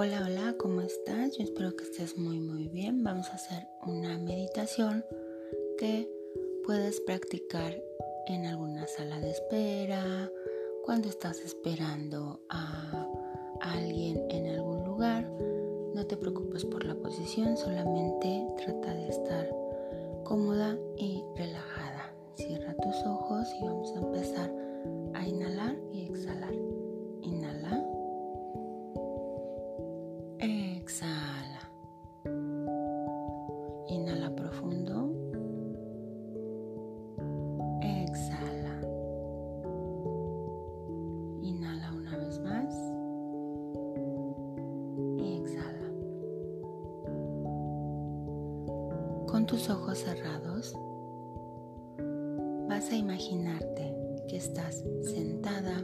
Hola, hola, ¿cómo estás? Yo espero que estés muy, muy bien. Vamos a hacer una meditación que puedes practicar en alguna sala de espera, cuando estás esperando a alguien en algún lugar. No te preocupes por la posición, solamente trata de estar cómoda y relajada. Cierra tus ojos y vamos a empezar tus ojos cerrados, vas a imaginarte que estás sentada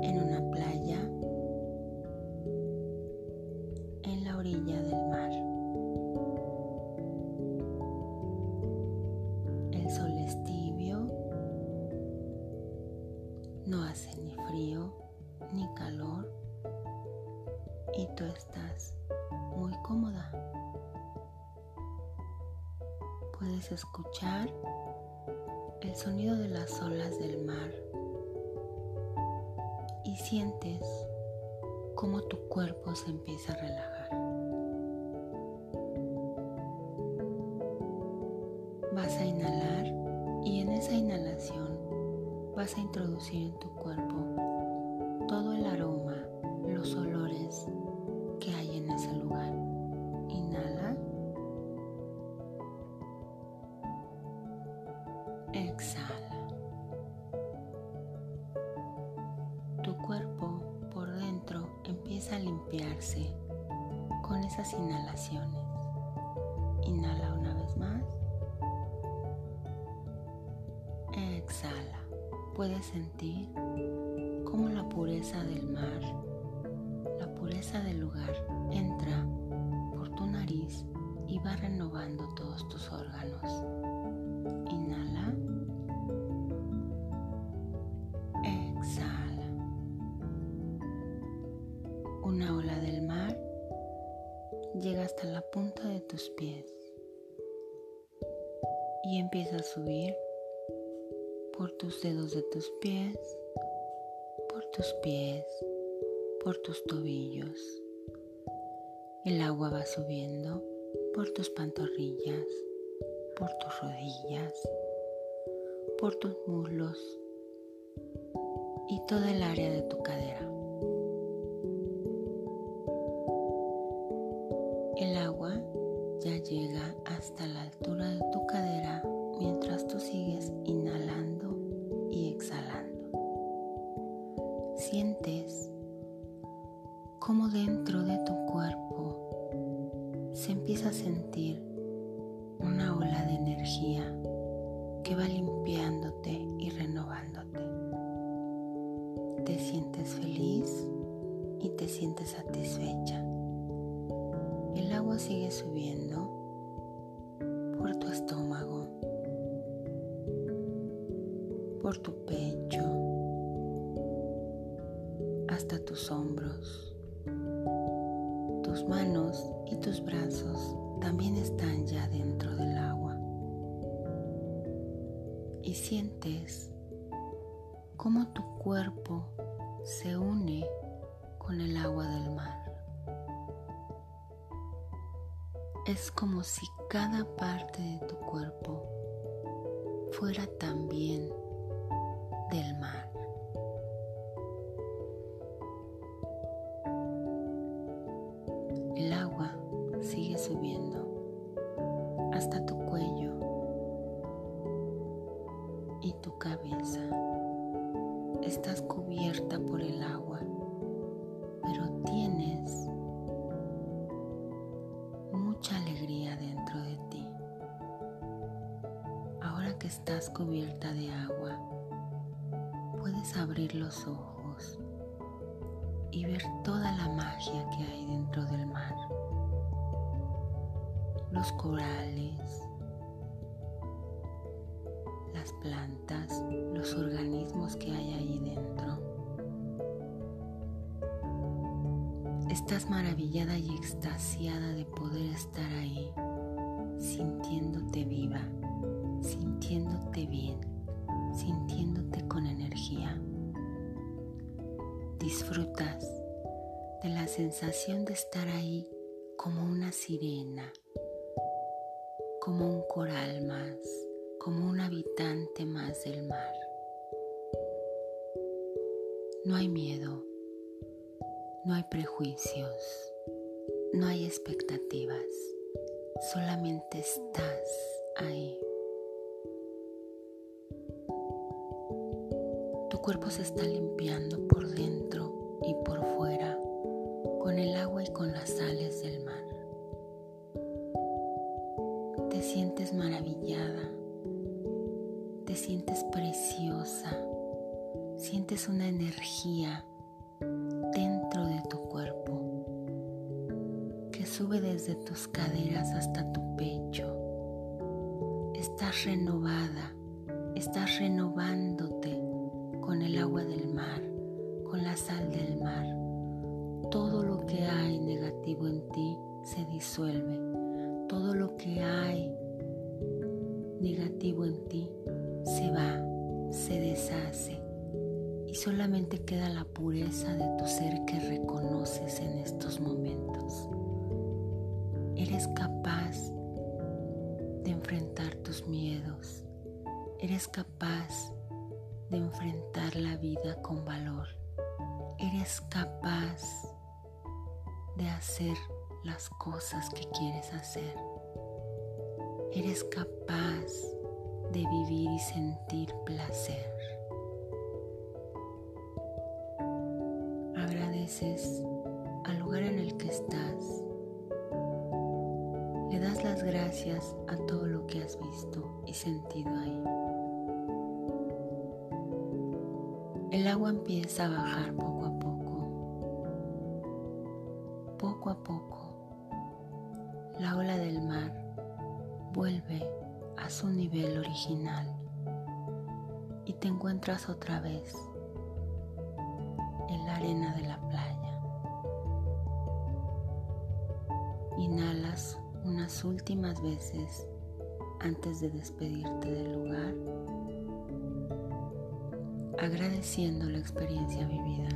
en una playa en la orilla del mar. El sol es tibio, no hace ni frío ni calor y tú estás muy cómoda puedes escuchar el sonido de las olas del mar y sientes cómo tu cuerpo se empieza a relajar. Vas a inhalar y en esa inhalación vas a introducir en tu cuerpo empieza a limpiarse con esas inhalaciones. Inhala una vez más. Exhala. Puedes sentir cómo la pureza del mar, la pureza del lugar entra por tu nariz y va renovando todos tus órganos. Una ola del mar llega hasta la punta de tus pies y empieza a subir por tus dedos de tus pies, por tus pies, por tus tobillos. El agua va subiendo por tus pantorrillas, por tus rodillas, por tus muslos y toda el área de tu cadera. Ya llega hasta la altura de tu cadera mientras tú sigues inhalando y exhalando. Sientes cómo dentro de tu cuerpo se empieza a sentir una ola de energía que va limpiándote y renovándote. Te sientes feliz y te sientes satisfecha. Sigue subiendo por tu estómago, por tu pecho, hasta tus hombros. Tus manos y tus brazos también están ya dentro del agua. Y sientes cómo tu cuerpo se une con el agua del mar. Es como si cada parte de tu cuerpo fuera también del mar. El agua sigue subiendo hasta tu que estás cubierta de agua, puedes abrir los ojos y ver toda la magia que hay dentro del mar. Los corales, las plantas, los organismos que hay ahí dentro. Estás maravillada y extasiada de poder estar ahí, sensación de estar ahí como una sirena, como un coral más, como un habitante más del mar. No hay miedo, no hay prejuicios, no hay expectativas, solamente estás ahí. Tu cuerpo se está limpiando por dentro y por fuera con el agua y con las sales del mar. Te sientes maravillada, te sientes preciosa sientes una energía dentro de tu cuerpo que sube desde tus caderas hasta tu pecho. Estás renovada, estás renovándote con el agua del mar, con la sal del mar. Todo lo que hay negativo en ti se disuelve. Todo lo que hay negativo en ti se va, se deshace solamente queda la pureza de tu ser que reconoces en estos momentos. Eres capaz de enfrentar tus miedos. Eres capaz de enfrentar la vida con valor. Eres capaz de hacer las cosas que quieres hacer. Eres capaz de vivir y sentir placer. al lugar en el que estás. Le das las gracias a todo lo que has visto y sentido ahí. El agua empieza a bajar poco a poco. Nivel original y te encuentras otra vez en la arena de la playa. Inhalas unas últimas veces antes de despedirte del lugar, agradeciendo la experiencia vivida.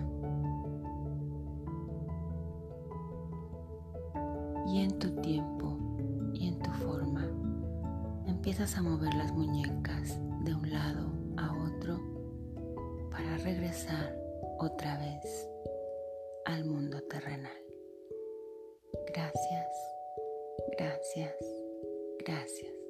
Y en tu tiempo empiezas a mover las muñecas de un lado a otro para regresar otra vez al mundo terrenal. Gracias, gracias, gracias.